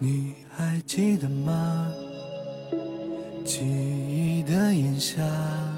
你还记得吗？记忆的炎夏。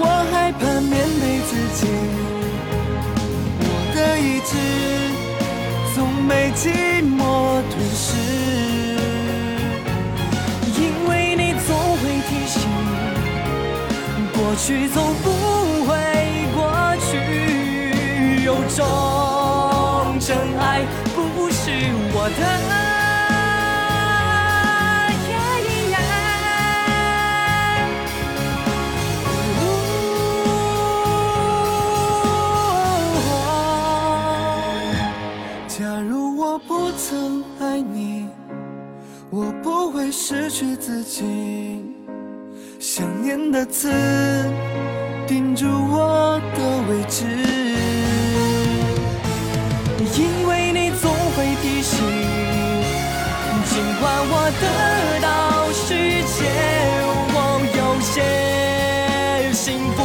我害怕面对自己，我的意志总被寂寞吞噬。因为你总会提醒，过去总不会过去，有种真爱不是我的。你，我不会失去自己。想念的刺钉住我的位置，因为你总会提醒，尽管我得到世界，我有些幸福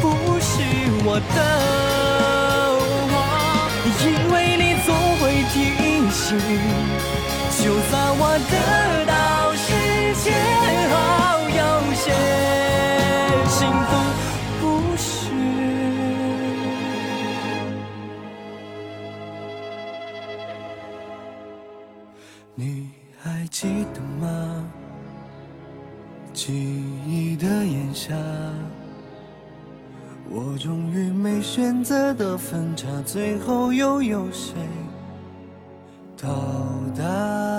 不是我的。得到世界好，有些幸福不是。你还记得吗？记忆的炎夏，我终于没选择的分岔，最后又有谁到达？